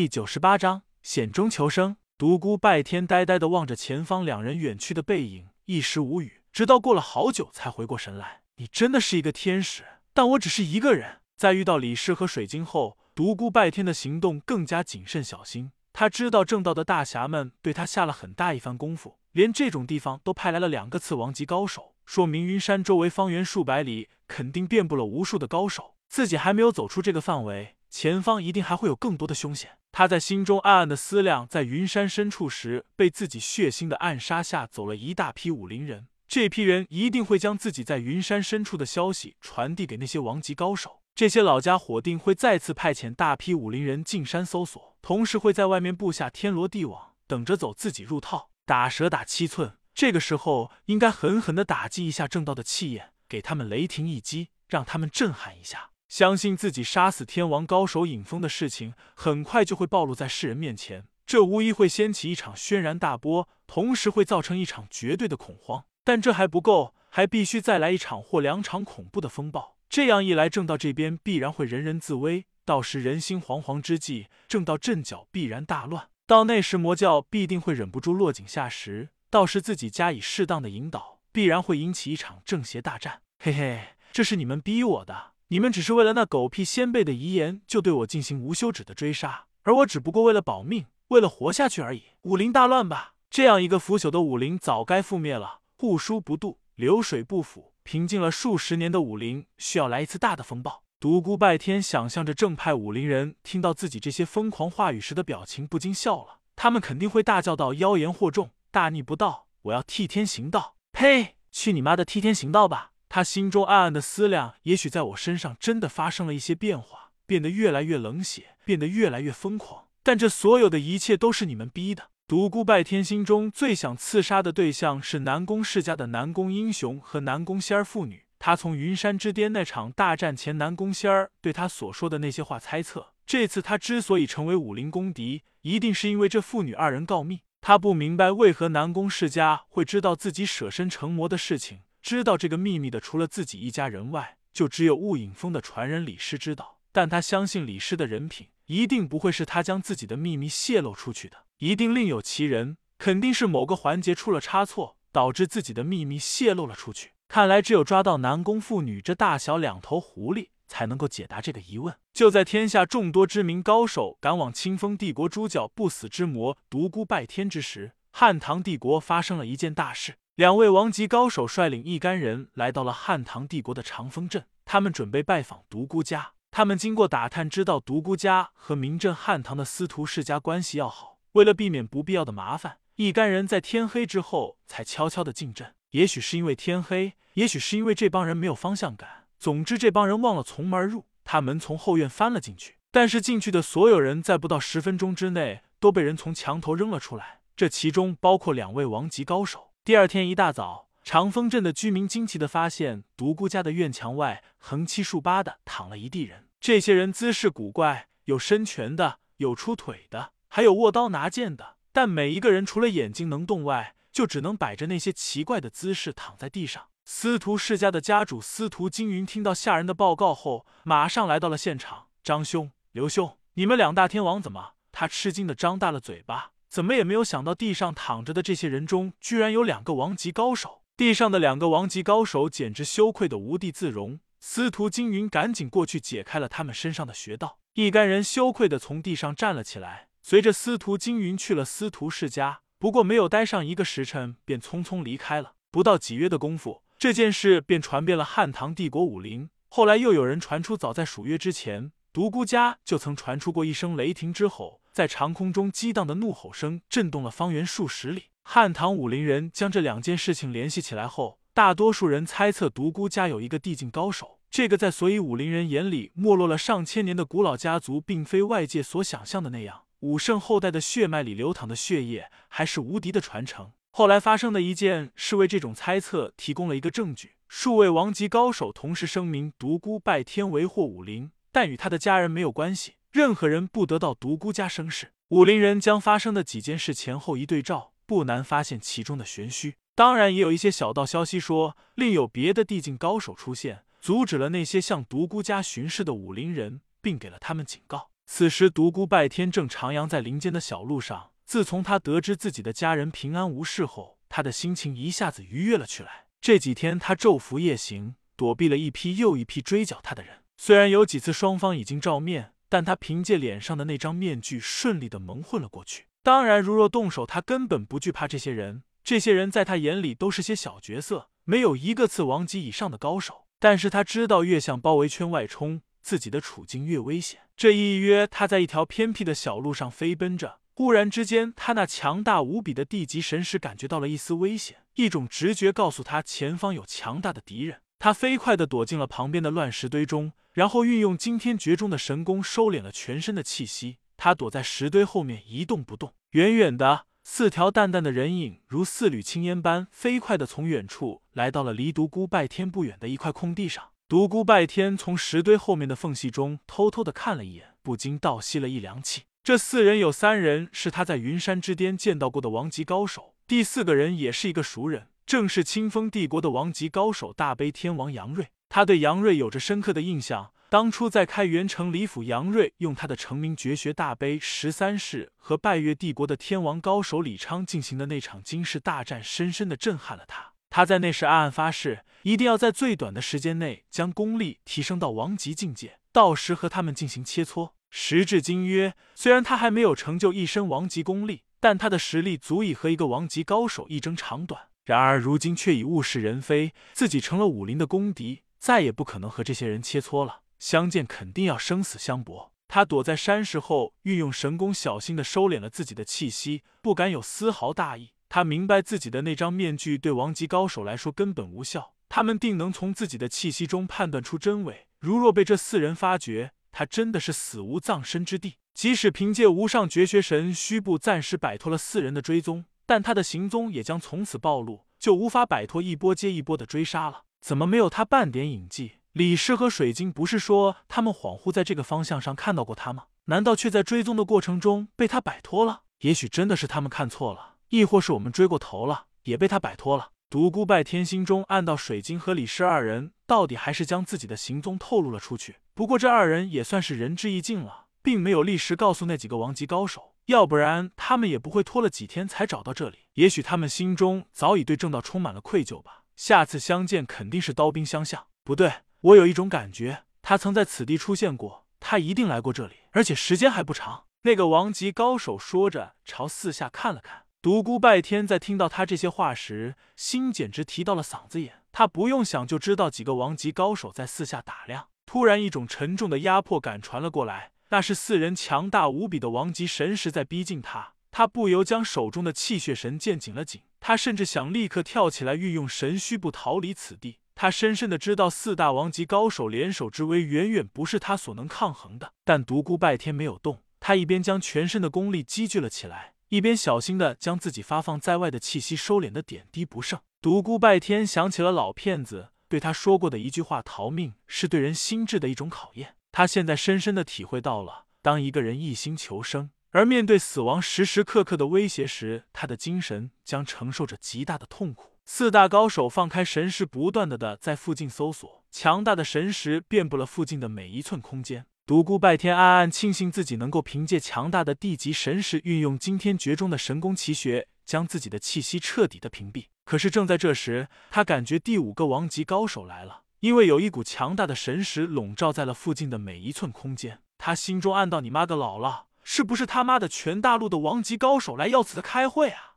第九十八章险中求生。独孤拜天呆呆的望着前方两人远去的背影，一时无语，直到过了好久才回过神来。你真的是一个天使，但我只是一个人。在遇到李氏和水晶后，独孤拜天的行动更加谨慎小心。他知道正道的大侠们对他下了很大一番功夫，连这种地方都派来了两个次王级高手，说明云山周围方圆数百里肯定遍布了无数的高手。自己还没有走出这个范围，前方一定还会有更多的凶险。他在心中暗暗的思量，在云山深处时被自己血腥的暗杀下走了一大批武林人，这批人一定会将自己在云山深处的消息传递给那些王级高手。这些老家伙定会再次派遣大批武林人进山搜索，同时会在外面布下天罗地网，等着走自己入套。打蛇打七寸，这个时候应该狠狠的打击一下正道的气焰，给他们雷霆一击，让他们震撼一下。相信自己杀死天王高手尹峰的事情，很快就会暴露在世人面前，这无疑会掀起一场轩然大波，同时会造成一场绝对的恐慌。但这还不够，还必须再来一场或两场恐怖的风暴。这样一来，正道这边必然会人人自危，到时人心惶惶之际，正道阵脚必然大乱。到那时，魔教必定会忍不住落井下石，到时自己加以适当的引导，必然会引起一场正邪大战。嘿嘿，这是你们逼我的，你们只是为了那狗屁先辈的遗言，就对我进行无休止的追杀，而我只不过为了保命，为了活下去而已。武林大乱吧，这样一个腐朽的武林早该覆灭了，户枢不渡，流水不腐。平静了数十年的武林需要来一次大的风暴。独孤拜天想象着正派武林人听到自己这些疯狂话语时的表情，不禁笑了。他们肯定会大叫道：“妖言惑众，大逆不道！我要替天行道！”呸！去你妈的替天行道吧！他心中暗暗的思量：也许在我身上真的发生了一些变化，变得越来越冷血，变得越来越疯狂。但这所有的一切都是你们逼的。独孤拜天心中最想刺杀的对象是南宫世家的南宫英雄和南宫仙儿父女。他从云山之巅那场大战前，南宫仙儿对他所说的那些话猜测，这次他之所以成为武林公敌，一定是因为这父女二人告密。他不明白为何南宫世家会知道自己舍身成魔的事情，知道这个秘密的除了自己一家人外，就只有雾隐峰的传人李师知道。但他相信李师的人品，一定不会是他将自己的秘密泄露出去的。一定另有其人，肯定是某个环节出了差错，导致自己的秘密泄露了出去。看来只有抓到南宫妇女这大小两头狐狸，才能够解答这个疑问。就在天下众多知名高手赶往清风帝国诛剿不死之魔独孤拜天之时，汉唐帝国发生了一件大事。两位王级高手率领一干人来到了汉唐帝国的长风镇，他们准备拜访独孤家。他们经过打探，知道独孤家和名震汉唐的司徒世家关系要好。为了避免不必要的麻烦，一干人在天黑之后才悄悄的进镇。也许是因为天黑，也许是因为这帮人没有方向感。总之，这帮人忘了从门而入，他们从后院翻了进去。但是进去的所有人在不到十分钟之内都被人从墙头扔了出来，这其中包括两位王级高手。第二天一大早，长风镇的居民惊奇的发现，独孤家的院墙外横七竖八的躺了一地人。这些人姿势古怪，有伸拳的，有出腿的。还有握刀拿剑的，但每一个人除了眼睛能动外，就只能摆着那些奇怪的姿势躺在地上。司徒世家的家主司徒金云听到下人的报告后，马上来到了现场。张兄、刘兄，你们两大天王怎么？他吃惊的张大了嘴巴，怎么也没有想到地上躺着的这些人中，居然有两个王级高手。地上的两个王级高手简直羞愧的无地自容。司徒金云赶紧过去解开了他们身上的穴道，一干人羞愧的从地上站了起来。随着司徒金云去了司徒世家，不过没有待上一个时辰，便匆匆离开了。不到几月的功夫，这件事便传遍了汉唐帝国武林。后来又有人传出，早在数月之前，独孤家就曾传出过一声雷霆之吼，在长空中激荡的怒吼声震动了方圆数十里。汉唐武林人将这两件事情联系起来后，大多数人猜测独孤家有一个地境高手。这个在所以武林人眼里没落了上千年的古老家族，并非外界所想象的那样。武圣后代的血脉里流淌的血液，还是无敌的传承。后来发生的一件事，为这种猜测提供了一个证据。数位王级高手同时声明，独孤拜天为祸武林，但与他的家人没有关系，任何人不得到独孤家生事。武林人将发生的几件事前后一对照，不难发现其中的玄虚。当然，也有一些小道消息说，另有别的地境高手出现，阻止了那些向独孤家巡视的武林人，并给了他们警告。此时独孤拜天正徜徉在林间的小路上。自从他得知自己的家人平安无事后，他的心情一下子愉悦了起来。这几天他昼伏夜行，躲避了一批又一批追剿他的人。虽然有几次双方已经照面，但他凭借脸上的那张面具顺利的蒙混了过去。当然，如若动手，他根本不惧怕这些人。这些人在他眼里都是些小角色，没有一个次王级以上的高手。但是他知道，越向包围圈外冲，自己的处境越危险。这一约，他在一条偏僻的小路上飞奔着。忽然之间，他那强大无比的地级神识感觉到了一丝危险，一种直觉告诉他前方有强大的敌人。他飞快地躲进了旁边的乱石堆中，然后运用惊天绝中的神功收敛了全身的气息。他躲在石堆后面一动不动。远远的，四条淡淡的人影如四缕青烟般飞快地从远处来到了离独孤拜天不远的一块空地上。独孤拜天从石堆后面的缝隙中偷偷地看了一眼，不禁倒吸了一凉气。这四人有三人是他在云山之巅见到过的王级高手，第四个人也是一个熟人，正是清风帝国的王级高手大悲天王杨瑞。他对杨瑞有着深刻的印象，当初在开元城李府，杨瑞用他的成名绝学大悲十三式和拜月帝国的天王高手李昌进行的那场惊世大战，深深的震撼了他。他在那时暗暗发誓，一定要在最短的时间内将功力提升到王级境界，到时和他们进行切磋。时至今约，虽然他还没有成就一身王级功力，但他的实力足以和一个王级高手一争长短。然而如今却已物是人非，自己成了武林的公敌，再也不可能和这些人切磋了。相见肯定要生死相搏。他躲在山石后，运用神功，小心的收敛了自己的气息，不敢有丝毫大意。他明白自己的那张面具对王级高手来说根本无效，他们定能从自己的气息中判断出真伪。如若被这四人发觉，他真的是死无葬身之地。即使凭借无上绝学神虚步暂时摆脱了四人的追踪，但他的行踪也将从此暴露，就无法摆脱一波接一波的追杀了。怎么没有他半点影迹？李师和水晶不是说他们恍惚在这个方向上看到过他吗？难道却在追踪的过程中被他摆脱了？也许真的是他们看错了，亦或是我们追过头了，也被他摆脱了。独孤拜天心中暗道：水晶和李师二人到底还是将自己的行踪透露了出去。不过这二人也算是仁至义尽了，并没有立时告诉那几个王级高手，要不然他们也不会拖了几天才找到这里。也许他们心中早已对正道充满了愧疚吧。下次相见肯定是刀兵相向。不对，我有一种感觉，他曾在此地出现过，他一定来过这里，而且时间还不长。那个王级高手说着，朝四下看了看。独孤拜天在听到他这些话时，心简直提到了嗓子眼。他不用想就知道几个王级高手在四下打量。突然，一种沉重的压迫感传了过来，那是四人强大无比的王级神识在逼近他。他不由将手中的气血神剑紧了紧。他甚至想立刻跳起来，运用神虚步逃离此地。他深深的知道，四大王级高手联手之威，远远不是他所能抗衡的。但独孤拜天没有动，他一边将全身的功力积聚了起来。一边小心的将自己发放在外的气息收敛的点滴不剩。独孤拜天想起了老骗子对他说过的一句话：“逃命是对人心智的一种考验。”他现在深深的体会到了，当一个人一心求生，而面对死亡时时刻刻的威胁时，他的精神将承受着极大的痛苦。四大高手放开神识，不断的的在附近搜索，强大的神识遍布了附近的每一寸空间。独孤拜天暗暗庆幸自己能够凭借强大的地级神识，运用惊天绝中的神功奇学，将自己的气息彻底的屏蔽。可是正在这时，他感觉第五个王级高手来了，因为有一股强大的神识笼罩在了附近的每一寸空间。他心中暗道：“你妈个老了，是不是他妈的全大陆的王级高手来要此的开会啊？”